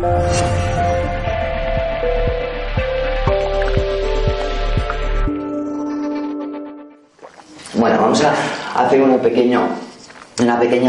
Bueno, vamos a hacer una pequeña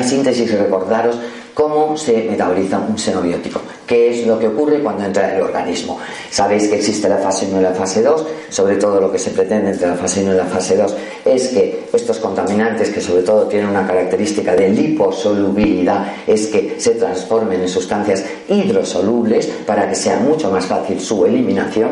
síntesis y recordaros cómo se metaboliza un xenobiótico, qué es lo que ocurre cuando entra en el organismo. Sabéis que existe la fase 1 y la fase 2, sobre todo lo que se pretende entre la fase 1 y la fase 2 es que estos contaminantes, que sobre todo tienen una característica de liposolubilidad, es que se transformen en sustancias hidrosolubles para que sea mucho más fácil su eliminación.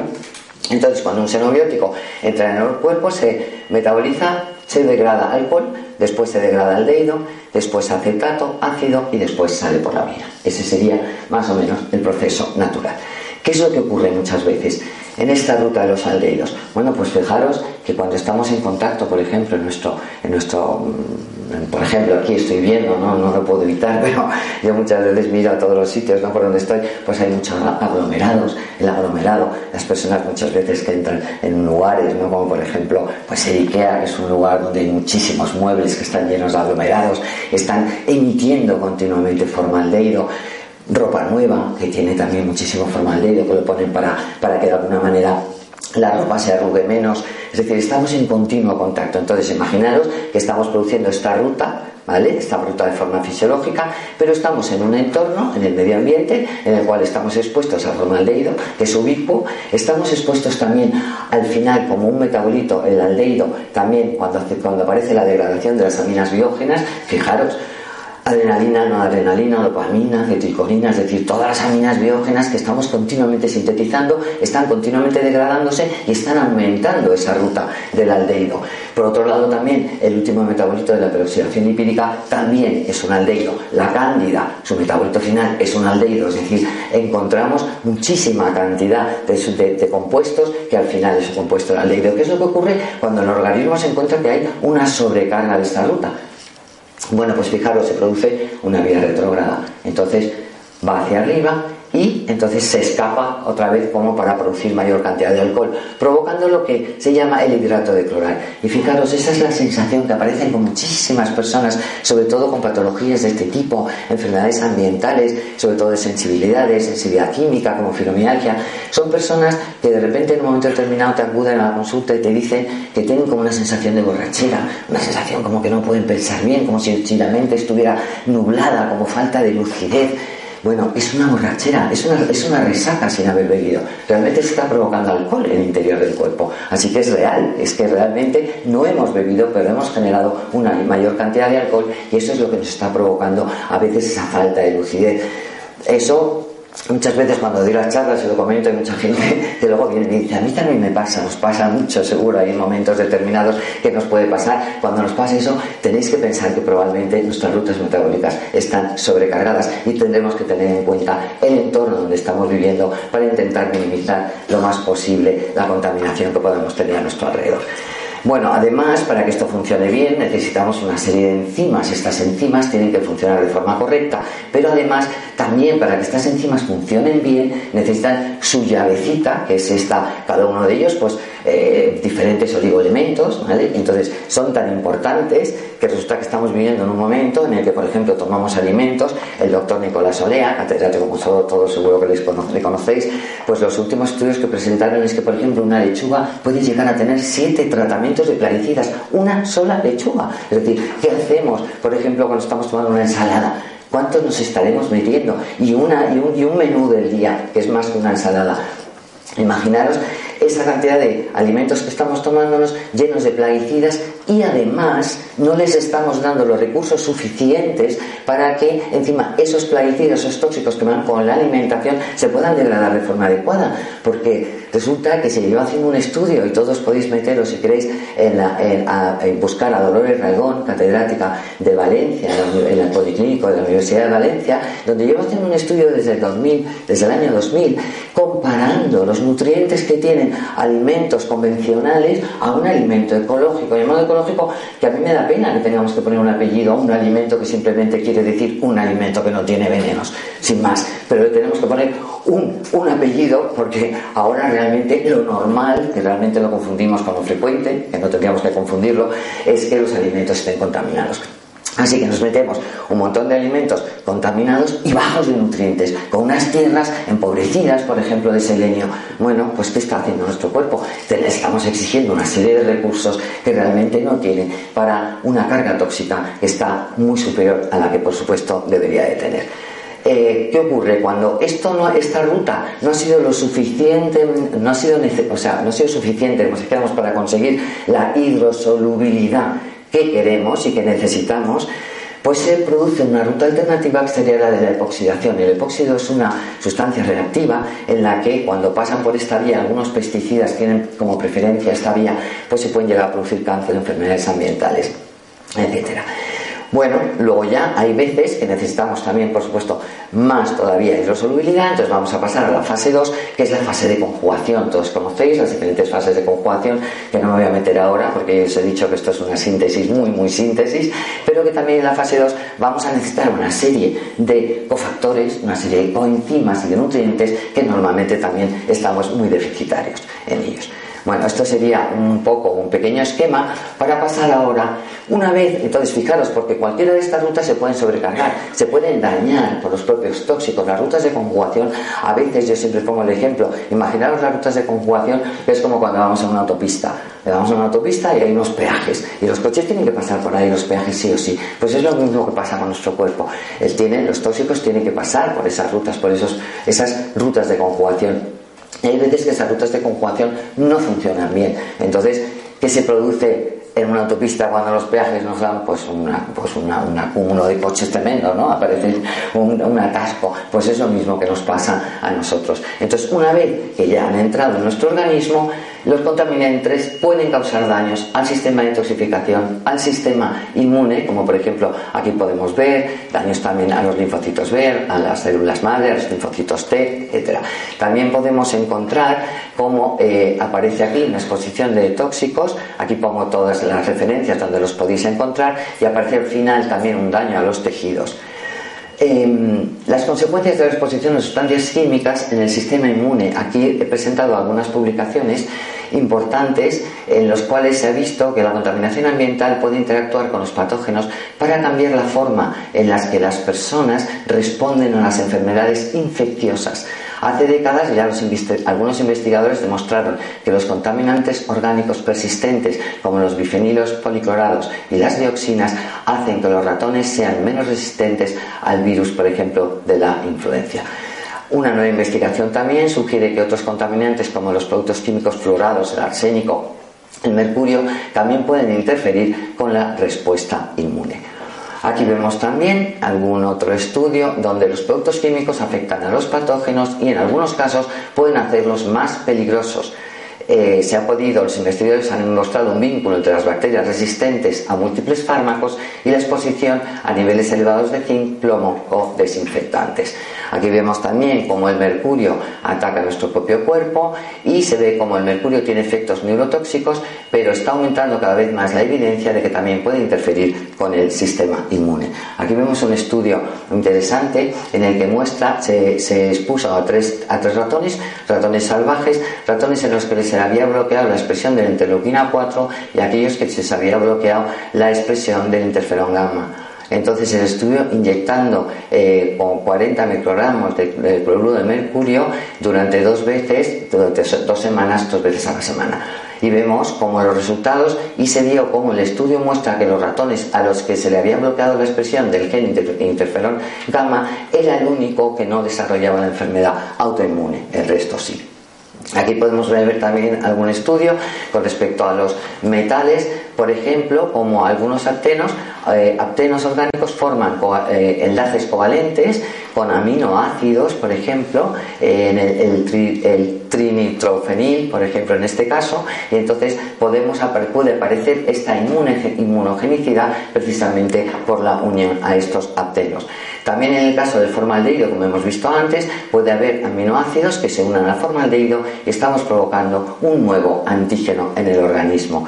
Entonces, cuando un xenobiótico entra en el cuerpo, se metaboliza se degrada alcohol, después se degrada aldehído, después acetato, ácido y después sale por la orina. Ese sería más o menos el proceso natural. ¿Qué es lo que ocurre muchas veces en esta ruta de los aldehídos? Bueno, pues fijaros que cuando estamos en contacto, por ejemplo, en nuestro, en nuestro mm, por ejemplo, aquí estoy viendo, ¿no? no lo puedo evitar, pero yo muchas veces miro a todos los sitios, ¿no? Por donde estoy, pues hay muchos aglomerados. El aglomerado, las personas muchas veces que entran en lugares, ¿no? Como por ejemplo, pues el IKEA, que es un lugar donde hay muchísimos muebles que están llenos de aglomerados, están emitiendo continuamente formaldehído ropa nueva, que tiene también muchísimo formaldehído, que lo ponen para, para que de alguna manera la ropa se arrugue menos, es decir, estamos en continuo contacto. Entonces, imaginaros que estamos produciendo esta ruta, ¿vale? Esta ruta de forma fisiológica, pero estamos en un entorno, en el medio ambiente, en el cual estamos expuestos al formaldehído, que es ubicuo, estamos expuestos también al final como un metabolito, el aldehído, también cuando, cuando aparece la degradación de las aminas biógenas, fijaros, adrenalina, no adrenalina, dopamina, ceticolina, es decir, todas las aminas biógenas que estamos continuamente sintetizando están continuamente degradándose y están aumentando esa ruta del aldehído. Por otro lado, también el último metabolito de la peroxidación lipídica también es un aldehído. La cándida, su metabolito final es un aldehído, es decir, encontramos muchísima cantidad de, de compuestos que al final es un compuesto del aldehído. ¿Qué es lo que ocurre cuando el organismo se encuentra que hay una sobrecarga de esta ruta? Bueno, pues fijaros, se produce una vía retrógrada. Entonces va hacia arriba y entonces se escapa otra vez como para producir mayor cantidad de alcohol, provocando lo que se llama el hidrato de cloral. Y fijaros, esa es la sensación que aparece con muchísimas personas, sobre todo con patologías de este tipo, enfermedades ambientales, sobre todo de sensibilidades, sensibilidad química, como fibromialgia. Son personas que de repente en un momento determinado te acuden a la consulta y te dicen que tienen como una sensación de borrachera, una sensación como que no pueden pensar bien, como si la mente estuviera nublada, como falta de lucidez bueno, es una borrachera, es una, es una resaca sin haber bebido. Realmente se está provocando alcohol en el interior del cuerpo. Así que es real, es que realmente no hemos bebido, pero hemos generado una mayor cantidad de alcohol y eso es lo que nos está provocando a veces esa falta de lucidez. Eso Muchas veces cuando doy las charlas y lo comento hay mucha gente que luego viene y me dice, a mí también me pasa, nos pasa mucho seguro, hay momentos determinados que nos puede pasar. Cuando nos pasa eso, tenéis que pensar que probablemente nuestras rutas metabólicas están sobrecargadas y tendremos que tener en cuenta el entorno donde estamos viviendo para intentar minimizar lo más posible la contaminación que podemos tener a nuestro alrededor. Bueno, además, para que esto funcione bien, necesitamos una serie de enzimas. Estas enzimas tienen que funcionar de forma correcta, pero además, también para que estas enzimas funcionen bien, necesitan su llavecita, que es esta, cada uno de ellos, pues eh, diferentes oligoelementos, ¿vale? Entonces, son tan importantes que resulta que estamos viviendo en un momento en el que, por ejemplo, tomamos alimentos. El doctor Nicolás Olea, catedrático como todos seguro que le conocéis, pues los últimos estudios que presentaron es que, por ejemplo, una lechuga puede llegar a tener siete tratamientos de plaguicidas, una sola lechuga. Es decir, ¿qué hacemos, por ejemplo, cuando estamos tomando una ensalada? ¿Cuánto nos estaremos metiendo? Y, una, y, un, y un menú del día, que es más que una ensalada. Imaginaros esa cantidad de alimentos que estamos tomándonos llenos de plaguicidas y además no les estamos dando los recursos suficientes para que encima esos plaguicidas, esos tóxicos que van con la alimentación se puedan degradar de forma adecuada. Porque resulta que se lleva haciendo un estudio y todos podéis meteros si queréis en, a, buscar a Dolores Ragón, catedrática de Valencia, en el Policlínico de la Universidad de Valencia, donde lleva haciendo un estudio desde el 2000, desde el año 2000, comparando los nutrientes que tienen alimentos convencionales a un alimento ecológico. Llamado ecológico, que a mí me da pena que tengamos que poner un apellido a un alimento que simplemente quiere decir un alimento que no tiene venenos, sin más. Pero le tenemos que poner un, un apellido porque ahora realmente lo normal, que realmente lo confundimos con lo frecuente, que no tendríamos que confundirlo, es que los alimentos estén contaminados. Así que nos metemos un montón de alimentos contaminados y bajos de nutrientes, con unas tierras empobrecidas, por ejemplo, de selenio. Bueno, pues ¿qué está haciendo nuestro cuerpo? estamos exigiendo una serie de recursos que realmente no tiene para una carga tóxica que está muy superior a la que, por supuesto, debería de tener. Eh, ¿Qué ocurre cuando esto no, esta ruta no ha sido lo suficiente, no ha sido, o sea, no ha suficiente, como para conseguir la hidrosolubilidad que queremos y que necesitamos, pues se produce una ruta alternativa que sería la de la epoxidación. El epóxido es una sustancia reactiva en la que cuando pasan por esta vía algunos pesticidas tienen como preferencia esta vía, pues se pueden llegar a producir cáncer, enfermedades ambientales, etcétera. Bueno, luego ya hay veces que necesitamos también, por supuesto, más todavía hidrosolubilidad, entonces vamos a pasar a la fase 2, que es la fase de conjugación. Todos conocéis las diferentes fases de conjugación, que no me voy a meter ahora, porque os he dicho que esto es una síntesis, muy, muy síntesis, pero que también en la fase 2 vamos a necesitar una serie de cofactores, una serie de coenzimas y de nutrientes que normalmente también estamos muy deficitarios en ellos. Bueno, esto sería un poco un pequeño esquema para pasar ahora una vez, entonces fijaros, porque cualquiera de estas rutas se pueden sobrecargar, se pueden dañar por los propios tóxicos. Las rutas de conjugación, a veces yo siempre pongo el ejemplo, imaginaros las rutas de conjugación, es como cuando vamos a una autopista. Le vamos a una autopista y hay unos peajes, y los coches tienen que pasar por ahí, los peajes sí o sí. Pues es lo mismo que pasa con nuestro cuerpo. Él tiene, los tóxicos tienen que pasar por esas rutas, por esos, esas rutas de conjugación hay veces que esas rutas de conjugación no funcionan bien. Entonces, ¿qué se produce en una autopista cuando los peajes nos dan pues, una, pues un acúmulo de coches tremendo, ¿no? Aparece un, un, atasco. Pues es lo mismo que nos pasa a nosotros. Entonces, una vez que ya han entrado en nuestro organismo, los contaminantes pueden causar daños al sistema de intoxicación, al sistema inmune, como por ejemplo aquí podemos ver, daños también a los linfocitos B, a las células madre, a los linfocitos T, etc. También podemos encontrar cómo eh, aparece aquí una exposición de tóxicos, aquí pongo todas las referencias donde los podéis encontrar y aparece al final también un daño a los tejidos. Em, las consecuencias de la exposición a sustancias químicas en el sistema inmune. Aquí he presentado algunas publicaciones importantes en los cuales se ha visto que la contaminación ambiental puede interactuar con los patógenos para cambiar la forma en la que las personas responden a las enfermedades infecciosas. Hace décadas ya algunos investigadores demostraron que los contaminantes orgánicos persistentes, como los bifenilos policlorados y las dioxinas, hacen que los ratones sean menos resistentes al virus, por ejemplo, de la influencia. Una nueva investigación también sugiere que otros contaminantes como los productos químicos fluorados, el arsénico, el mercurio, también pueden interferir con la respuesta inmune. Aquí vemos también algún otro estudio donde los productos químicos afectan a los patógenos y en algunos casos pueden hacerlos más peligrosos. Eh, se ha podido, los investigadores han mostrado un vínculo entre las bacterias resistentes a múltiples fármacos y la exposición a niveles elevados de zinc, plomo o desinfectantes. Aquí vemos también cómo el mercurio ataca nuestro propio cuerpo y se ve cómo el mercurio tiene efectos neurotóxicos, pero está aumentando cada vez más la evidencia de que también puede interferir con el sistema inmune. Aquí vemos un estudio interesante en el que muestra, se, se expuso a tres, a tres ratones, ratones salvajes, ratones en los que había bloqueado la expresión de la interleuquina 4 y aquellos que se había bloqueado la expresión del interferón gamma. Entonces el estudio inyectando eh, con 40 microgramos de, de, cloruro de mercurio durante dos veces, durante dos semanas, dos veces a la semana. Y vemos como los resultados y se dio como el estudio muestra que los ratones a los que se le había bloqueado la expresión del gen interferón gamma era el único que no desarrollaba la enfermedad autoinmune, el resto sí. Aquí podemos ver también algún estudio con respecto a los metales, por ejemplo, como algunos aptenos, eh, aptenos orgánicos forman eh, enlaces covalentes con aminoácidos, por ejemplo, en el, trinitrofenil, por ejemplo, en este caso, y entonces podemos, puede aparecer esta inmunogenicidad precisamente por la unión a estos aptenos. También en el caso del formaldehído, como hemos visto antes, puede haber aminoácidos que se unan al formaldehído y estamos provocando un nuevo antígeno en el organismo.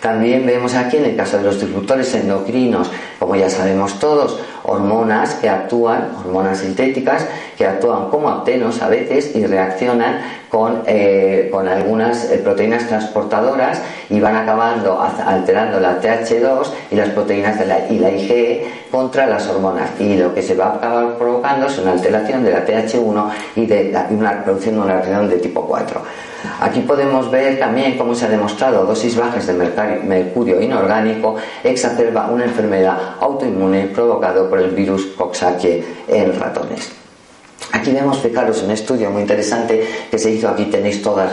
También vemos aquí en el caso de los disruptores endocrinos, como ya sabemos todos, hormonas que actúan, hormonas sintéticas, que actúan como aptenos a veces y reaccionan con, eh, con algunas eh, proteínas transportadoras y van acabando alterando la TH2 y las proteínas de la, y la IgE contra las hormonas. Y lo que se va a acabar provocando es una alteración de la TH1 y, de una, produciendo una reacción de tipo 4. Aquí podemos ver también cómo se ha demostrado dosis bajas de mercurio inorgánico exacerba una enfermedad autoinmune provocada por el virus Coxsackie en ratones. Aquí vemos, fijaros, un estudio muy interesante que se hizo. Aquí tenéis toda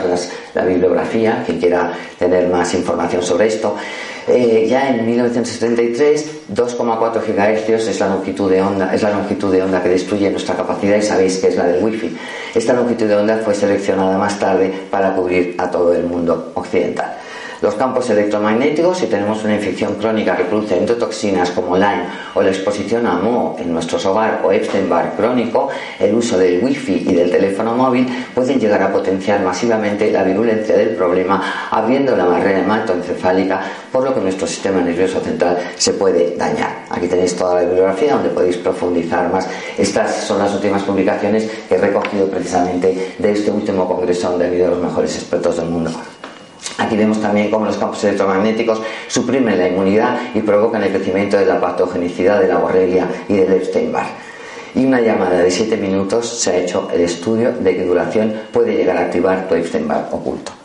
la bibliografía, quien quiera tener más información sobre esto. Eh, ya en 1973, 2,4 GHz es la longitud de onda, es la longitud de onda que destruye nuestra capacidad y sabéis que es la del Wi-Fi. Esta longitud de onda fue seleccionada más tarde para cubrir a todo el mundo occidental. Los campos electromagnéticos, si tenemos una infección crónica que produce endotoxinas como Lyme o la exposición a Mo en nuestro hogar o Epstein-Barr crónico, el uso del wifi y del teléfono móvil pueden llegar a potenciar masivamente la virulencia del problema, abriendo la barrera hematoencefálica, por lo que nuestro sistema nervioso central se puede dañar. Aquí tenéis toda la bibliografía donde podéis profundizar más. Estas son las últimas publicaciones que he recogido precisamente de este último congreso donde ha habido los mejores expertos del mundo. Aquí vemos también cómo los campos electromagnéticos suprimen la inmunidad y provocan el crecimiento de la patogenicidad de la borrelia y del Epstein-Barr. Y una llamada de 7 minutos se ha hecho el estudio de qué duración puede llegar a activar tu Epstein-Barr oculto.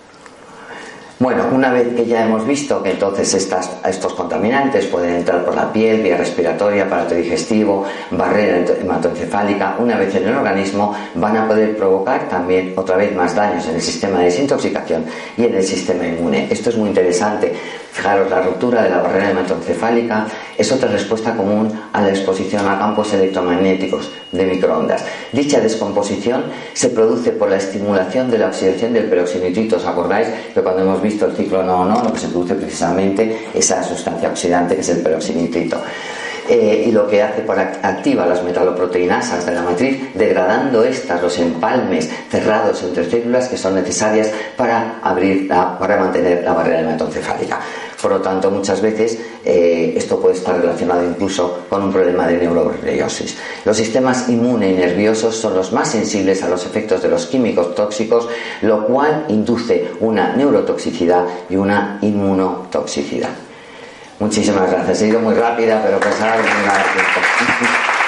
Bueno, una vez que ya hemos visto que entonces estos contaminantes pueden entrar por la piel, vía respiratoria, aparato digestivo, barrera hematoencefálica, una vez en el organismo van a poder provocar también otra vez más daños en el sistema de desintoxicación y en el sistema inmune. Esto es muy interesante Fijaros, la ruptura de la barrera hematoencefálica es otra respuesta común a la exposición a campos electromagnéticos de microondas. Dicha descomposición se produce por la estimulación de la oxidación del peroxinitrito. ¿Os acordáis que cuando hemos visto el ciclo no no, lo que se produce precisamente esa sustancia oxidante que es el peroxinitrito? Eh, y lo que hace por activa las metaloproteinasas de la matriz, degradando estas, los empalmes cerrados entre células que son necesarias para abrir, para mantener la barrera hematoencefálica. Por lo tanto, muchas veces eh, esto puede estar relacionado incluso con un problema de neuroborreliosis. Los sistemas inmune y nerviosos son los más sensibles a los efectos de los químicos tóxicos, lo cual induce una neurotoxicidad y una inmunotoxicidad. Muchísimas gracias. He ido muy rápida, pero pensaba que me iba a dar tiempo.